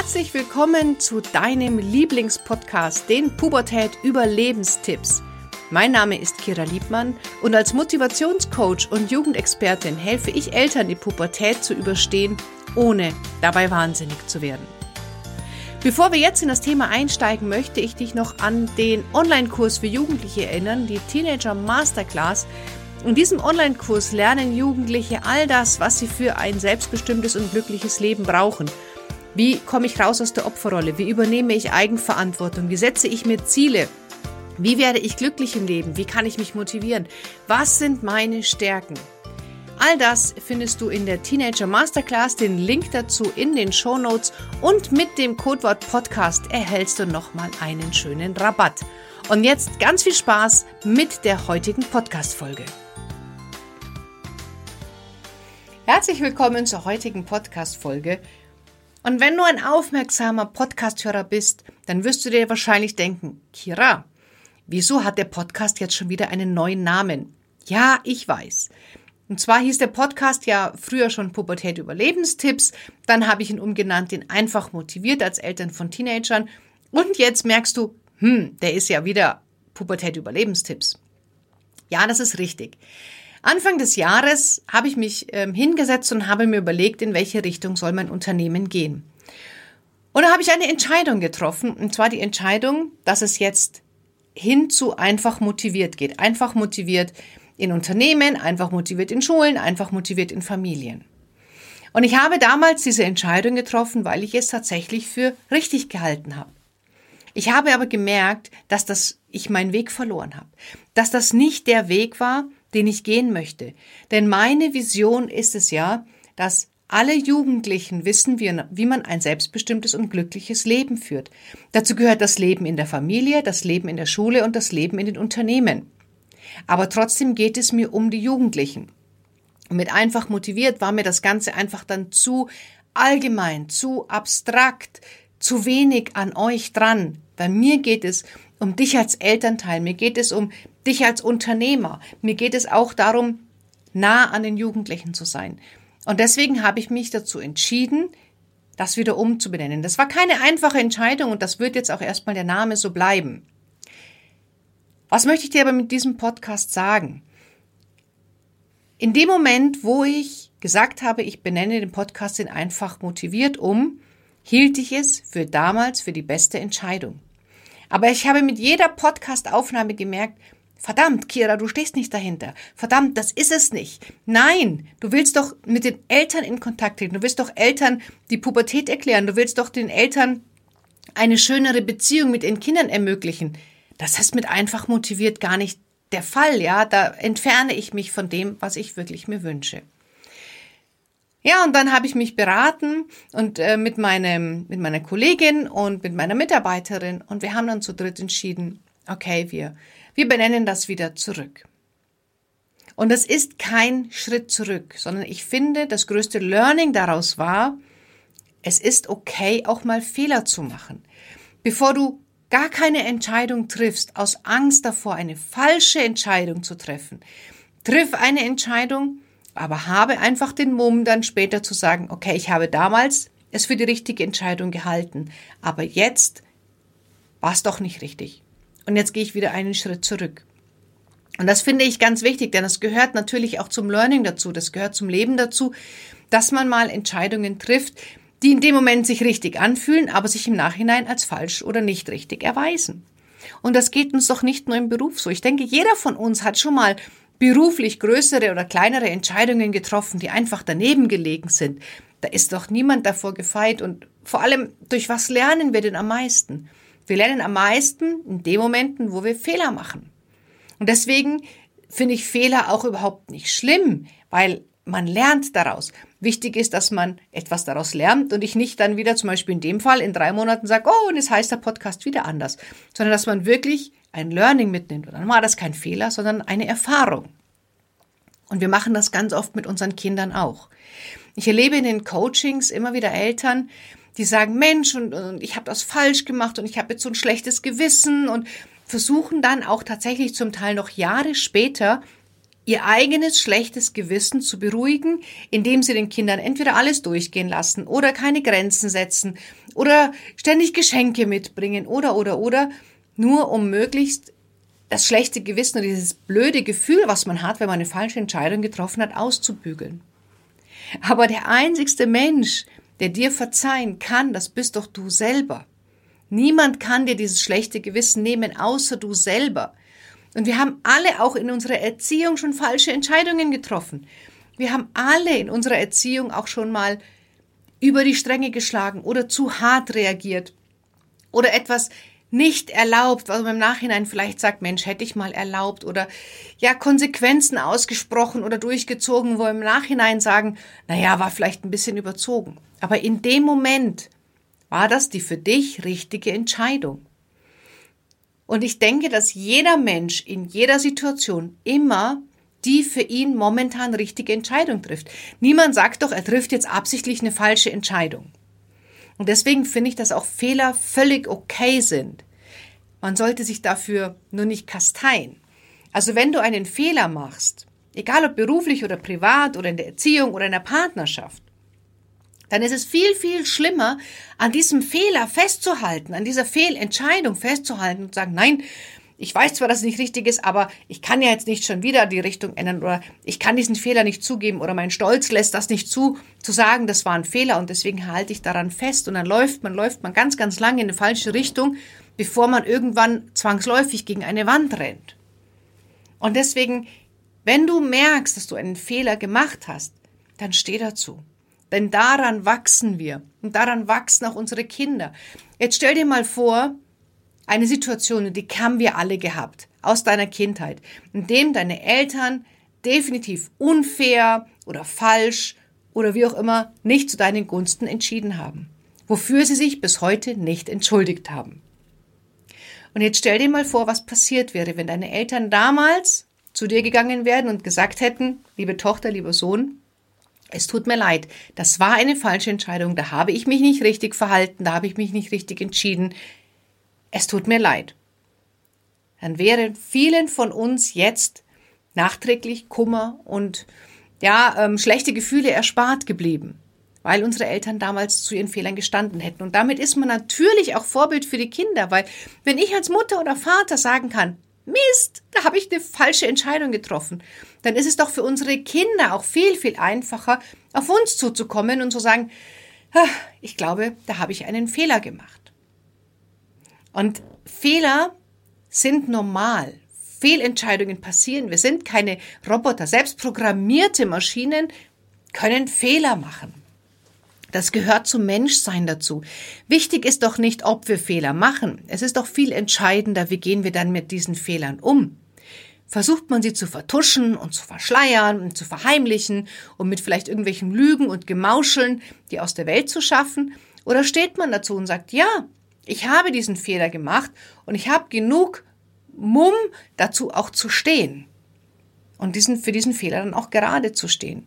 Herzlich willkommen zu deinem Lieblingspodcast, den Pubertät Überlebenstipps. Mein Name ist Kira Liebmann und als Motivationscoach und Jugendexpertin helfe ich Eltern, die Pubertät zu überstehen, ohne dabei wahnsinnig zu werden. Bevor wir jetzt in das Thema einsteigen, möchte ich dich noch an den Online-Kurs für Jugendliche erinnern, die Teenager Masterclass. In diesem Online-Kurs lernen Jugendliche all das, was sie für ein selbstbestimmtes und glückliches Leben brauchen – wie komme ich raus aus der Opferrolle? Wie übernehme ich Eigenverantwortung? Wie setze ich mir Ziele? Wie werde ich glücklich im Leben? Wie kann ich mich motivieren? Was sind meine Stärken? All das findest du in der Teenager Masterclass. Den Link dazu in den Show Notes und mit dem Codewort Podcast erhältst du nochmal einen schönen Rabatt. Und jetzt ganz viel Spaß mit der heutigen Podcast-Folge. Herzlich willkommen zur heutigen Podcast-Folge. Und wenn du ein aufmerksamer Podcasthörer bist, dann wirst du dir wahrscheinlich denken, Kira, wieso hat der Podcast jetzt schon wieder einen neuen Namen? Ja, ich weiß. Und zwar hieß der Podcast ja früher schon Pubertät Überlebenstipps, dann habe ich ihn umgenannt in einfach motiviert als Eltern von Teenagern und jetzt merkst du, hm, der ist ja wieder Pubertät Überlebenstipps. Ja, das ist richtig. Anfang des Jahres habe ich mich äh, hingesetzt und habe mir überlegt, in welche Richtung soll mein Unternehmen gehen. Und da habe ich eine Entscheidung getroffen, und zwar die Entscheidung, dass es jetzt hin zu einfach motiviert geht. Einfach motiviert in Unternehmen, einfach motiviert in Schulen, einfach motiviert in Familien. Und ich habe damals diese Entscheidung getroffen, weil ich es tatsächlich für richtig gehalten habe. Ich habe aber gemerkt, dass das ich meinen Weg verloren habe, dass das nicht der Weg war, den ich gehen möchte. Denn meine Vision ist es ja, dass alle Jugendlichen wissen, wie, man ein selbstbestimmtes und glückliches Leben führt. Dazu gehört das Leben in der Familie, das Leben in der Schule und das Leben in den Unternehmen. Aber trotzdem geht es mir um die Jugendlichen. Und mit einfach motiviert war mir das Ganze einfach dann zu allgemein, zu abstrakt, zu wenig an euch dran. Bei mir geht es um dich als Elternteil, mir geht es um dich als Unternehmer, mir geht es auch darum, nah an den Jugendlichen zu sein. Und deswegen habe ich mich dazu entschieden, das wieder umzubenennen. Das war keine einfache Entscheidung und das wird jetzt auch erstmal der Name so bleiben. Was möchte ich dir aber mit diesem Podcast sagen? In dem Moment, wo ich gesagt habe, ich benenne den Podcast in einfach motiviert um, hielt ich es für damals für die beste Entscheidung. Aber ich habe mit jeder Podcast-Aufnahme gemerkt, verdammt, Kira, du stehst nicht dahinter. Verdammt, das ist es nicht. Nein, du willst doch mit den Eltern in Kontakt treten. Du willst doch Eltern die Pubertät erklären. Du willst doch den Eltern eine schönere Beziehung mit den Kindern ermöglichen. Das ist mit einfach motiviert gar nicht der Fall, ja. Da entferne ich mich von dem, was ich wirklich mir wünsche. Ja, und dann habe ich mich beraten und äh, mit meinem mit meiner Kollegin und mit meiner Mitarbeiterin und wir haben dann zu dritt entschieden, okay, wir wir benennen das wieder zurück. Und das ist kein Schritt zurück, sondern ich finde, das größte Learning daraus war, es ist okay, auch mal Fehler zu machen. Bevor du gar keine Entscheidung triffst, aus Angst davor, eine falsche Entscheidung zu treffen, triff eine Entscheidung, aber habe einfach den Mumm, dann später zu sagen, okay, ich habe damals es für die richtige Entscheidung gehalten, aber jetzt war es doch nicht richtig. Und jetzt gehe ich wieder einen Schritt zurück. Und das finde ich ganz wichtig, denn das gehört natürlich auch zum Learning dazu, das gehört zum Leben dazu, dass man mal Entscheidungen trifft, die in dem Moment sich richtig anfühlen, aber sich im Nachhinein als falsch oder nicht richtig erweisen. Und das geht uns doch nicht nur im Beruf so. Ich denke, jeder von uns hat schon mal beruflich größere oder kleinere Entscheidungen getroffen, die einfach daneben gelegen sind. Da ist doch niemand davor gefeit und vor allem, durch was lernen wir denn am meisten? Wir lernen am meisten in den Momenten, wo wir Fehler machen. Und deswegen finde ich Fehler auch überhaupt nicht schlimm, weil man lernt daraus. Wichtig ist, dass man etwas daraus lernt und ich nicht dann wieder zum Beispiel in dem Fall in drei Monaten sage, oh, und jetzt heißt der Podcast wieder anders, sondern dass man wirklich ein Learning mitnimmt. Und dann war das kein Fehler, sondern eine Erfahrung. Und wir machen das ganz oft mit unseren Kindern auch. Ich erlebe in den Coachings immer wieder Eltern, die sagen, Mensch, und, und ich habe das falsch gemacht und ich habe jetzt so ein schlechtes Gewissen und versuchen dann auch tatsächlich zum Teil noch Jahre später ihr eigenes schlechtes Gewissen zu beruhigen, indem sie den Kindern entweder alles durchgehen lassen oder keine Grenzen setzen oder ständig Geschenke mitbringen oder oder oder, nur um möglichst das schlechte Gewissen und dieses blöde Gefühl, was man hat, wenn man eine falsche Entscheidung getroffen hat, auszubügeln. Aber der einzigste Mensch, der dir verzeihen kann, das bist doch du selber. Niemand kann dir dieses schlechte Gewissen nehmen, außer du selber. Und wir haben alle auch in unserer Erziehung schon falsche Entscheidungen getroffen. Wir haben alle in unserer Erziehung auch schon mal über die Stränge geschlagen oder zu hart reagiert oder etwas nicht erlaubt, was man im Nachhinein vielleicht sagt, Mensch, hätte ich mal erlaubt oder ja, Konsequenzen ausgesprochen oder durchgezogen, wo im Nachhinein sagen, naja, war vielleicht ein bisschen überzogen. Aber in dem Moment war das die für dich richtige Entscheidung. Und ich denke, dass jeder Mensch in jeder Situation immer die für ihn momentan richtige Entscheidung trifft. Niemand sagt doch, er trifft jetzt absichtlich eine falsche Entscheidung. Und deswegen finde ich, dass auch Fehler völlig okay sind. Man sollte sich dafür nur nicht kasteien. Also wenn du einen Fehler machst, egal ob beruflich oder privat oder in der Erziehung oder in der Partnerschaft, dann ist es viel, viel schlimmer, an diesem Fehler festzuhalten, an dieser Fehlentscheidung festzuhalten und zu sagen, nein, ich weiß zwar, dass es nicht richtig ist, aber ich kann ja jetzt nicht schon wieder die Richtung ändern oder ich kann diesen Fehler nicht zugeben oder mein Stolz lässt das nicht zu, zu sagen, das war ein Fehler und deswegen halte ich daran fest und dann läuft man, läuft man ganz, ganz lange in eine falsche Richtung, bevor man irgendwann zwangsläufig gegen eine Wand rennt. Und deswegen, wenn du merkst, dass du einen Fehler gemacht hast, dann steh dazu. Denn daran wachsen wir und daran wachsen auch unsere Kinder. Jetzt stell dir mal vor, eine Situation, die haben wir alle gehabt aus deiner Kindheit, in dem deine Eltern definitiv unfair oder falsch oder wie auch immer nicht zu deinen Gunsten entschieden haben, wofür sie sich bis heute nicht entschuldigt haben. Und jetzt stell dir mal vor, was passiert wäre, wenn deine Eltern damals zu dir gegangen wären und gesagt hätten, liebe Tochter, lieber Sohn, es tut mir leid, das war eine falsche Entscheidung, da habe ich mich nicht richtig verhalten, da habe ich mich nicht richtig entschieden, es tut mir leid. Dann wären vielen von uns jetzt nachträglich Kummer und ja, ähm, schlechte Gefühle erspart geblieben, weil unsere Eltern damals zu ihren Fehlern gestanden hätten. Und damit ist man natürlich auch Vorbild für die Kinder, weil wenn ich als Mutter oder Vater sagen kann, Mist, da habe ich eine falsche Entscheidung getroffen, dann ist es doch für unsere Kinder auch viel, viel einfacher, auf uns zuzukommen und zu sagen, ah, ich glaube, da habe ich einen Fehler gemacht. Und Fehler sind normal. Fehlentscheidungen passieren. Wir sind keine Roboter. Selbst programmierte Maschinen können Fehler machen. Das gehört zum Menschsein dazu. Wichtig ist doch nicht, ob wir Fehler machen. Es ist doch viel entscheidender, wie gehen wir dann mit diesen Fehlern um. Versucht man sie zu vertuschen und zu verschleiern und zu verheimlichen und mit vielleicht irgendwelchen Lügen und Gemauscheln die aus der Welt zu schaffen? Oder steht man dazu und sagt, ja, ich habe diesen Fehler gemacht und ich habe genug Mumm dazu auch zu stehen und diesen, für diesen Fehler dann auch gerade zu stehen.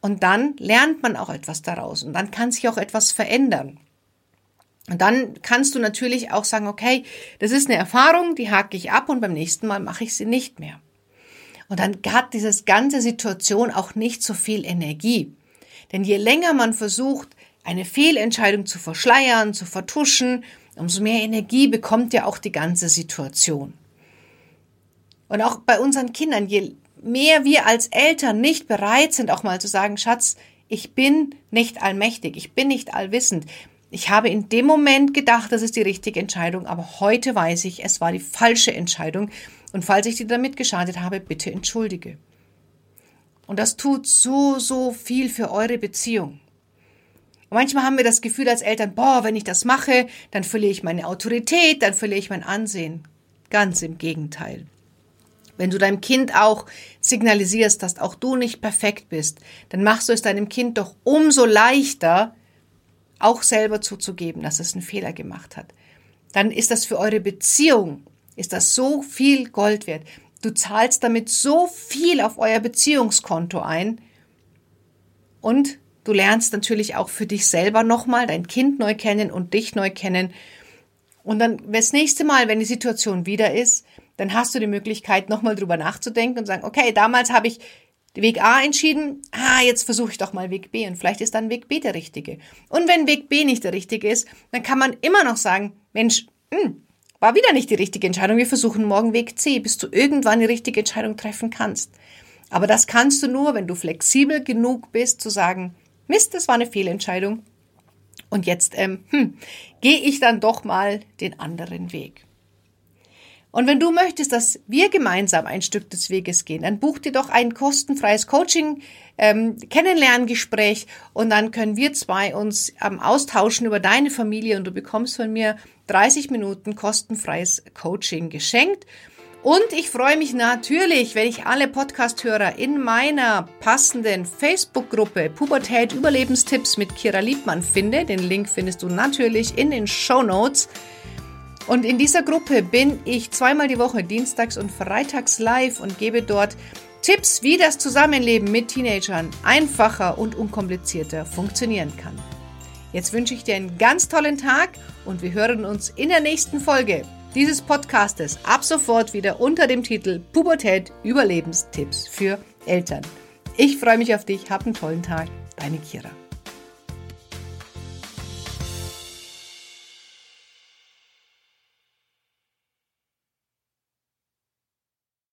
Und dann lernt man auch etwas daraus und dann kann sich auch etwas verändern. Und dann kannst du natürlich auch sagen, okay, das ist eine Erfahrung, die hake ich ab und beim nächsten Mal mache ich sie nicht mehr. Und dann hat diese ganze Situation auch nicht so viel Energie. Denn je länger man versucht, eine Fehlentscheidung zu verschleiern, zu vertuschen, umso mehr Energie bekommt ja auch die ganze Situation. Und auch bei unseren Kindern, je mehr wir als Eltern nicht bereit sind, auch mal zu sagen, Schatz, ich bin nicht allmächtig, ich bin nicht allwissend. Ich habe in dem Moment gedacht, das ist die richtige Entscheidung, aber heute weiß ich, es war die falsche Entscheidung. Und falls ich dir damit geschadet habe, bitte entschuldige. Und das tut so, so viel für eure Beziehung. Manchmal haben wir das Gefühl als Eltern, boah, wenn ich das mache, dann verliere ich meine Autorität, dann verliere ich mein Ansehen. Ganz im Gegenteil. Wenn du deinem Kind auch signalisierst, dass auch du nicht perfekt bist, dann machst du es deinem Kind doch umso leichter, auch selber zuzugeben, dass es einen Fehler gemacht hat. Dann ist das für eure Beziehung, ist das so viel Gold wert. Du zahlst damit so viel auf euer Beziehungskonto ein und Du lernst natürlich auch für dich selber nochmal dein Kind neu kennen und dich neu kennen. Und dann das nächste Mal, wenn die Situation wieder ist, dann hast du die Möglichkeit, nochmal drüber nachzudenken und sagen, okay, damals habe ich Weg A entschieden, ah, jetzt versuche ich doch mal Weg B und vielleicht ist dann Weg B der richtige. Und wenn Weg B nicht der richtige ist, dann kann man immer noch sagen, Mensch, mh, hm, war wieder nicht die richtige Entscheidung, wir versuchen morgen Weg C, bis du irgendwann die richtige Entscheidung treffen kannst. Aber das kannst du nur, wenn du flexibel genug bist zu sagen, Mist, das war eine Fehlentscheidung. Und jetzt ähm, hm, gehe ich dann doch mal den anderen Weg. Und wenn du möchtest, dass wir gemeinsam ein Stück des Weges gehen, dann buch dir doch ein kostenfreies Coaching, ähm, Kennenlerngespräch und dann können wir zwei uns ähm, austauschen über deine Familie und du bekommst von mir 30 Minuten kostenfreies Coaching geschenkt. Und ich freue mich natürlich, wenn ich alle Podcasthörer in meiner passenden Facebook-Gruppe Pubertät Überlebenstipps mit Kira Liebmann finde. Den Link findest du natürlich in den Show Notes. Und in dieser Gruppe bin ich zweimal die Woche, dienstags und freitags live und gebe dort Tipps, wie das Zusammenleben mit Teenagern einfacher und unkomplizierter funktionieren kann. Jetzt wünsche ich dir einen ganz tollen Tag und wir hören uns in der nächsten Folge dieses Podcastes ab sofort wieder unter dem Titel Pubertät Überlebenstipps für Eltern. Ich freue mich auf dich, hab einen tollen Tag, deine Kira.